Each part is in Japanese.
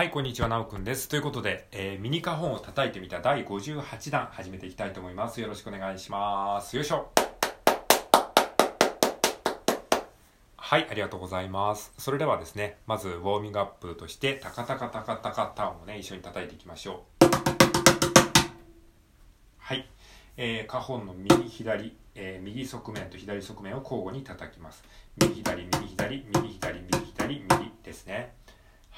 はい、こんにちは、なおくんです。ということで、えーミニカホンを叩いてみた第58弾始めていきたいと思います。よろしくお願いします。よいしょ。はい、ありがとうございます。それではですね、まずウォーミングアップとして、タカタカタカタカタンをね、一緒に叩いていきましょう。はい、えー、カホンの右左、えー右側面と左側面を交互に叩きます。右左、右左、右左、右左、右ですね。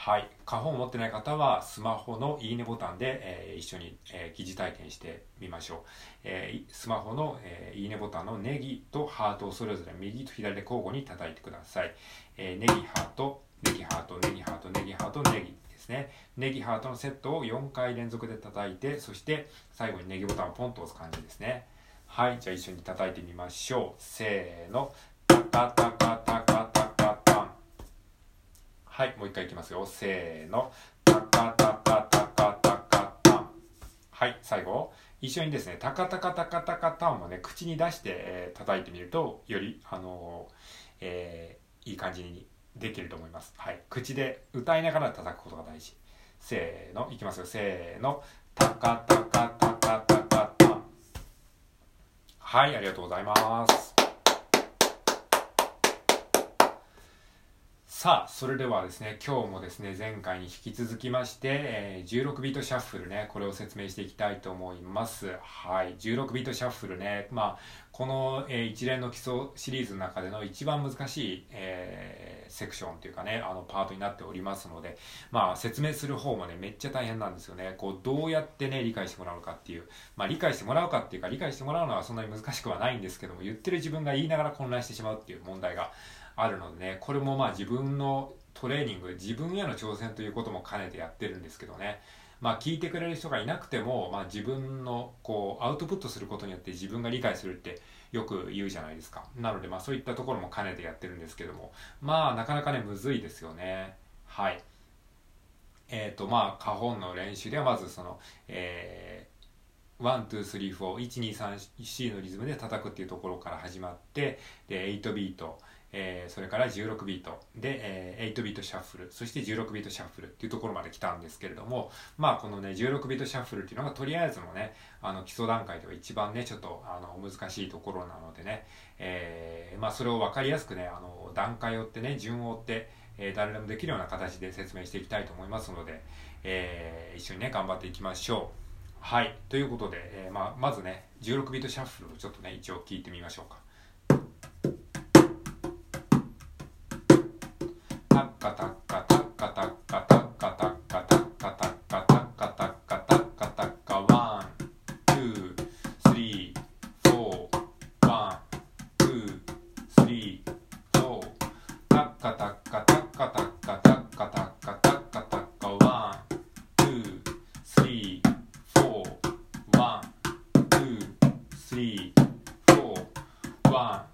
はい、花本を持ってない方はスマホのいいねボタンで、えー一緒に、えー疑似体験してみましょう、えースマホの、えいいねボタンのネギとハートをそれぞれ右と左で交互に叩いてください、えーネギハートネギハートネギハートネギハートネギですね。ネギハートのセットを4回連続で叩いてそして最後にネギボタンをポンと押す感じですね。はい。じゃあ一緒に叩いてみましょう。せーの。タカタカタカタ。カタンはい、もう一回いきますよ。せーの。タカタカタカタカタン。はい、最後。一緒にですね、タカタカタカタカタンをね、口に出して、えー叩いてみると、より、あのーえーいい感じにできると思います。はい、口で歌いながら叩くことが大事。せーの、いきますよ。せーの。タカタカタカタカタン。はい、ありがとうございます。さあ、それではですね、今日もですね、前回に引き続きまして、えー16ビートシャッフルね、これを説明していきたいと思います。はい、16ビートシャッフルね、まあ、この、えー一連の基礎シリーズの中での一番難しい、えーセクションというかね、あのパートになっておりますので、まあ、説明する方もね、めっちゃ大変なんですよね。こう、どうやってね、理解してもらうかっていう、まあ、理解してもらうかっていうか、理解してもらうのはそんなに難しくはないんですけども、言ってる自分が言いながら混乱してしまうっていう問題があるのでねこれもまあ自分のトレーニング自分への挑戦ということも兼ねてやってるんですけどね。まあ聞いてくれる人がいなくても、まあ、自分のこうアウトプットすることによって自分が理解するってよく言うじゃないですか。なのでまあそういったところも兼ねてやってるんですけども。まあなかなかねむずいですよね。はい。えっ、とまあカホンの練習ではまずそのえー12341234のリズムで叩くっていうところから始まって、で、8ビート、えーそれから16ビート。で、えー8ビートシャッフル。そして16ビートシャッフルっていうところまで来たんですけれどもまあこのね16ビートシャッフルっていうのがとりあえずのねあの基礎段階では一番ねちょっとあの難しいところなのでね、えーまあそれを分かりやすくねあの段階を追ってね順を追って、えー誰でもできるような形で説明していきたいと思いますので、えー一緒にね頑張っていきましょう。はい。ということで、えーまあ、まずね16ビートシャッフルをちょっとね一応聞いてみましょうか。カタッカタッカタッカタッカタッカタッカタッカタッカタッカタカタカワン、two, three, four, one, two, three, four、タカタッカタッカタッカタッカタッカタッカタッカ one, two, three, four, one, two, three, four, one、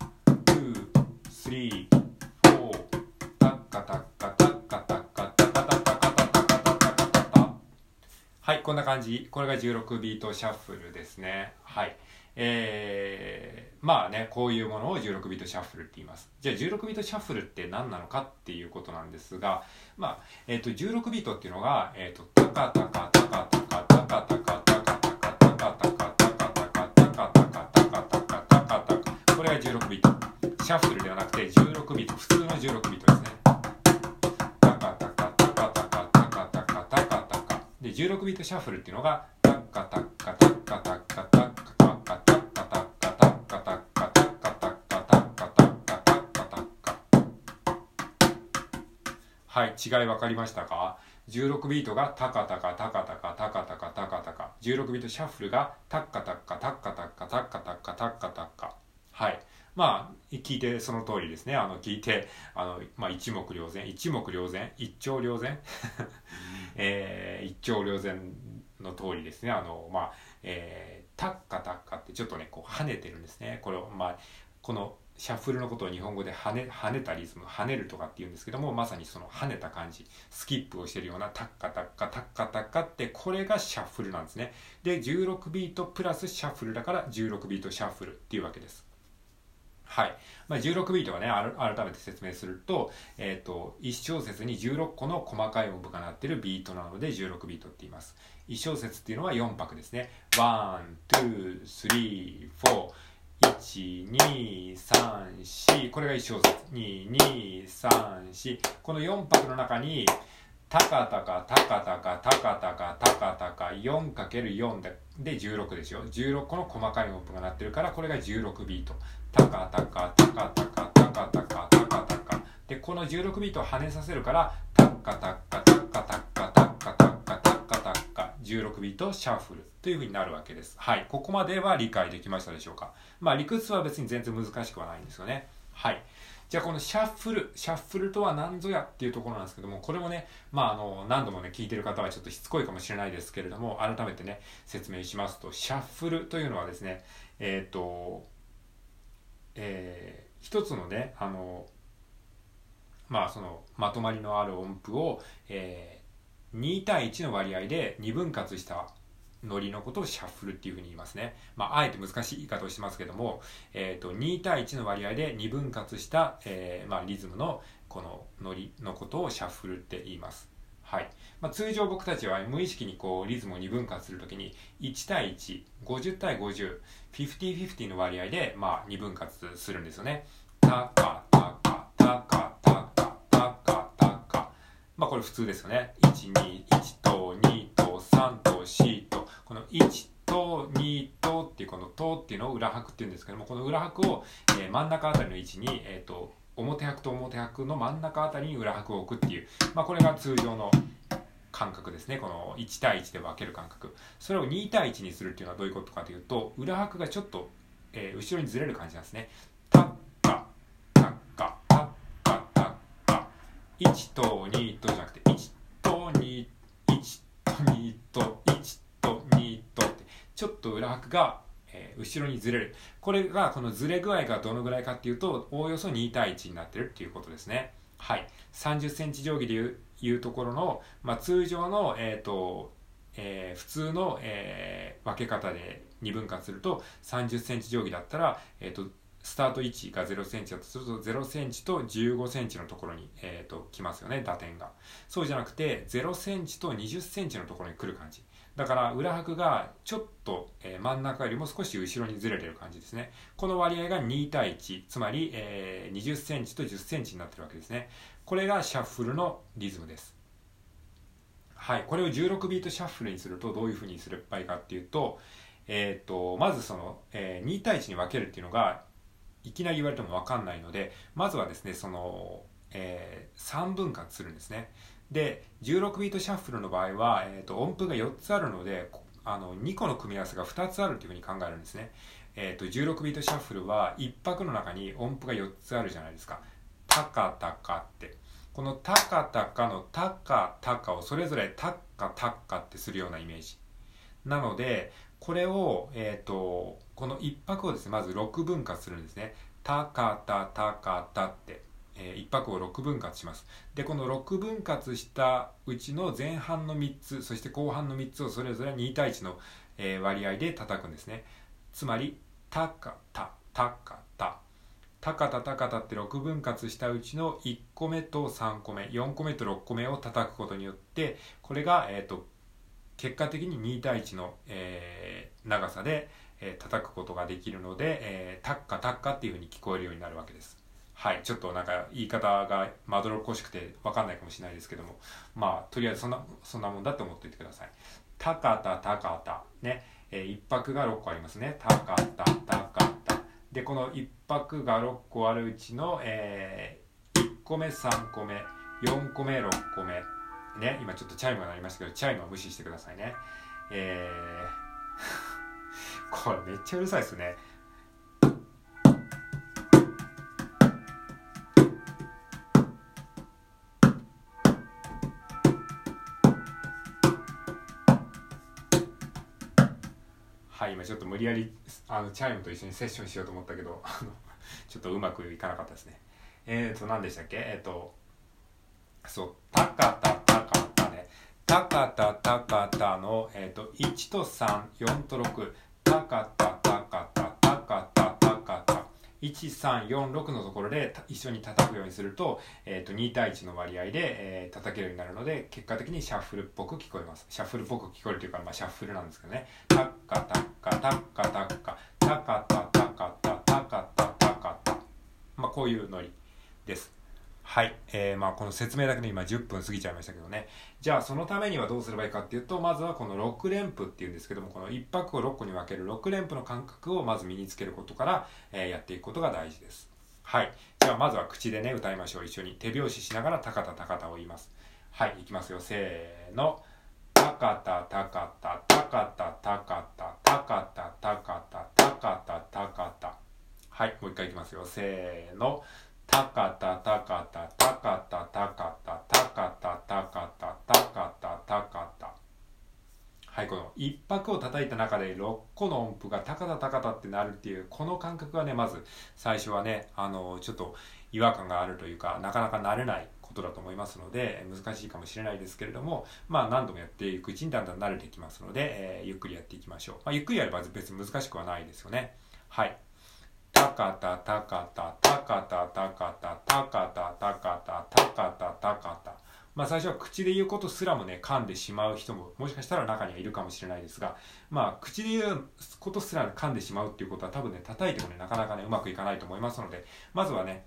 こんな感じ。これが16ビートシャッフルですね。はい。えー、まあね、こういうものを16ビートシャッフルって言います。じゃあ16ビートシャッフルって何なのかっていうことなんですが、まあ、えっ、と、16ビートっていうのが、えっ、と、タカタカタカタカタカタカタカタカタカタカタカタカタカタカタカタカタカタカタカこれが16ビート。シャッフルビートシャッフルっていうのがタッカタッカタッカタッカタッカタッカタッカタッカタッカタッカタッカタッカタッカタッカタッカタッカはい違い分かりましたか16ビートがタカタカタカタカタカタカタカタカ16ビートシャッフルがタッカタッカタッカタッカタッカタッカタッカタッカはいまあ聞いてその通りですねあの聞いてあの、まあ、一目瞭然一目瞭然一聴瞭然えー一聴瞭然の通りですね。あのまあえータッカタッカってちょっとねこう跳ねてるんですね。これをまあこのシャッフルのことを日本語で跳ね跳ねたリズム跳ねるとかって言うんですけどもまさにその跳ねた感じ。スキップをしてるようなタッカタッカタッカタッカってこれがシャッフルなんですね。で16ビートプラスシャッフルだから16ビートシャッフルっていうわけです。はい。まあ、16ビートはね、改めて説明すると、えっ、ー、と、1小節に16個の細かい音符が鳴っているビートなので16ビートって言います。1小節っていうのは4拍ですね。1、2、3、4。1、2、3、4。これが1小節。2、2、3、4。この4拍の中に、たかたか、たかたか、たかたか、たかたか、4×4 でで16ですよ。16個の細かい音符が鳴ってるから、これが16ビート。タカタカタカタカタカタカタカタカでこの16ビートを跳ねさせるからタッカタッカタッカタッカタッカタッカタッカタッカ16ビートシャッフルという風になるわけです。はい。ここまでは理解できましたでしょうか。まあ理屈は別に全然難しくはないんですよね。はい。じゃあこのシャッフル、シャッフルとは何ぞやっていうところなんですけども、これもね、まああの、何度もね、聞いてる方はちょっとしつこいかもしれないですけれども、改めてね、説明しますと、シャッフルというのはですね、えっ、ー、と、えー、一つのねあのまあそのまとまりのある音符を、えー、2対1の割合で2分割したノリのことをシャッフルっていうふうに言いますね。まあ、あえて難しい言い方をしますけども、えっ、ー、と、2対1の割合で2分割した、えー、まあ、リズムのこのノリのことをシャッフルって言います。はい。まあ、通常僕たちは無意識にこうリズムを2分割するときに1対1、50対50、50-50の割合でまあ2分割するんですよね。タカタカタカタカタカタカ。まあこれ普通ですよね。1、2、1と2と3と4と、この1と2とっていうこのとっていうのを裏拍っていうんですけども、この裏拍を、え、真ん中あたりの位置に、えっ、ー、と、表拍と表拍の真ん中あたりに裏拍を置くっていう、まあ、これが通常の感覚ですね。この1対1で分ける感覚。それを2対1にするっていうのはどういうことかというと裏拍がちょっと、えー、後ろにずれる感じなんですね。タッカタッカタッカタッカ1と2とじゃなくてちょっと裏拍がえー、後ろにずれる。これが、このずれ具合がどのぐらいかっていうと、おおよそ2対1になってるっていうことですね。はい。30センチ定規でいういうところの、まあ、通常の、えっ、ー、と、えー、普通の、えー、分け方で2分割すると30センチ定規だったら、えっ、ー、と、スタート位置が0センチだとすると0センチと15センチのところに、えーと、と来ますよね打点がそうじゃなくて0センチと20センチのところに来る感じだから裏拍がちょっと、真ん中よりも少し後ろにずれてる感じですね。この割合が2対1、つまり、20センチと10センチになってるわけですね。これがシャッフルのリズムです。はい。これを16ビートシャッフルにするとどういうふうにすればいいかっていうと、えっ、ー、と、まずその、えー、2対1に分けるっていうのがいきなり言われてもわかんないので、まずはですね、その、えー、3分割するんですね。で16ビートシャッフルの場合は、えーと、音符が4つあるのであの2個の組み合わせが2つあるというふうに考えるんですね、えーと、16ビートシャッフルは1拍の中に音符が4つあるじゃないですか。タカタカって。このタカタカのタカタカをそれぞれタッカタッカってするようなイメージ。なのでこれを、えーと、この1拍をですねまず6分割するんですねタカタタカタってえー、1拍を6分割します。で、この6分割したうちの前半の3つ、そして後半の3つをそれぞれ2対1の、えー、割合で叩くんですね。つまり、たかた、たかた。たかたたかたって6分割したうちの1個目と3個目、4個目と6個目を叩くことによって、これが、えっ、ー、と、結果的に2対1の、えー、長さで、えー、叩くことができるので、えー、タッカタッカっていうふうに聞こえるようになるわけです。はい、ちょっとなんか言い方がまどろっこしくて分かんないかもしれないですけども、まあ、とりあえずそんな、そんなもんだって思っておいてください。たかたたかた。ね。えー、一泊が6個ありますね。たかたたかた。で、この一泊が6個あるうちの、えー、1個目、3個目、4個目、6個目。ね。今ちょっとチャイムが鳴りましたけど、チャイムは無視してくださいね。えー、これめっちゃうるさいですね。はい今ちょっと無理やりあのチャイムと一緒にセッションしようと思ったけどちょっとうまくいかなかったですねえっ、ー、と何でしたっけ？えっ、ー、とそう「たか」ね「たかたたかたの」え、ー、と1と34と6「たかたたかたたかたたかた」1346のところで一緒に叩くようにすると,、えー、と2対1の割合で、えー、叩けるようになるので結果的にシャッフルっぽく聞こえます。シャッフルっぽく聞こえるというか、まあ、シャッフルなんですけどね。タッカタッカタッカタッカタカタタカタタカタタカタまあこういうノリです。はい。えー、まあこの説明だけで今10分過ぎちゃいましたけどね。じゃあそのためにはどうすればいいかっていうと、まずはこの6連符っていうんですけども、この1拍を6個に分ける6連符の感覚をまず身につけることから、えー、やっていくことが大事です。はい。じゃあまずは口でね、歌いましょう。一緒に手拍子しながら高田高田を言います。はい。いきますよ。せーの。高田高田高田高田高田高田高田高田はい。もう一回いきますよ。せーの。たかたたかたたかたたかたたかたたかたたかたたかたはいこの一拍を叩いた中で6個の音符がタカタタカタってなるっていうこの感覚がねまず最初はねあのちょっと違和感があるというかなかなか慣れないことだと思いますので難しいかもしれないですけれどもまあ何度もやっていくうちにだんだん慣れてきますので、えー、ゆっくりやっていきましょう、まあ、ゆっくりやれば別に難しくはないですよね。はい。たかたたかたたかたたかたたかたたかたたかたたかたまあ最初は口で言うことすらもね噛んでしまう人ももしかしたら中にはいるかもしれないですがまあ口で言うことすら噛んでしまうっていうことは多分ね叩いてもねなかなかねうまくいかないと思いますのでまずはね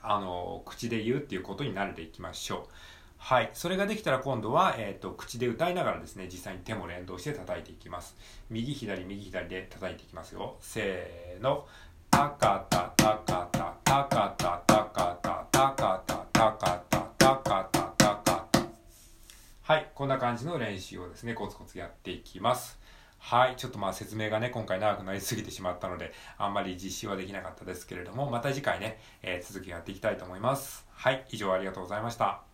あの口で言うっていうことに慣れていきましょうはい。それができたら今度は、えっ、ー、と、口で歌いながらですね、実際に手も連動して叩いていきます。右、左、右、左で叩いていきますよ。せーの。はいこんな感じの練習をですねコツコツやっていきますはい。ちょっとまあ説明がね、今回長くなりすぎてしまったので、あんまり実施はできなかったですけれども、また次回ね、えー、続きやっていきたいと思います。はい。以上ありがとうございました。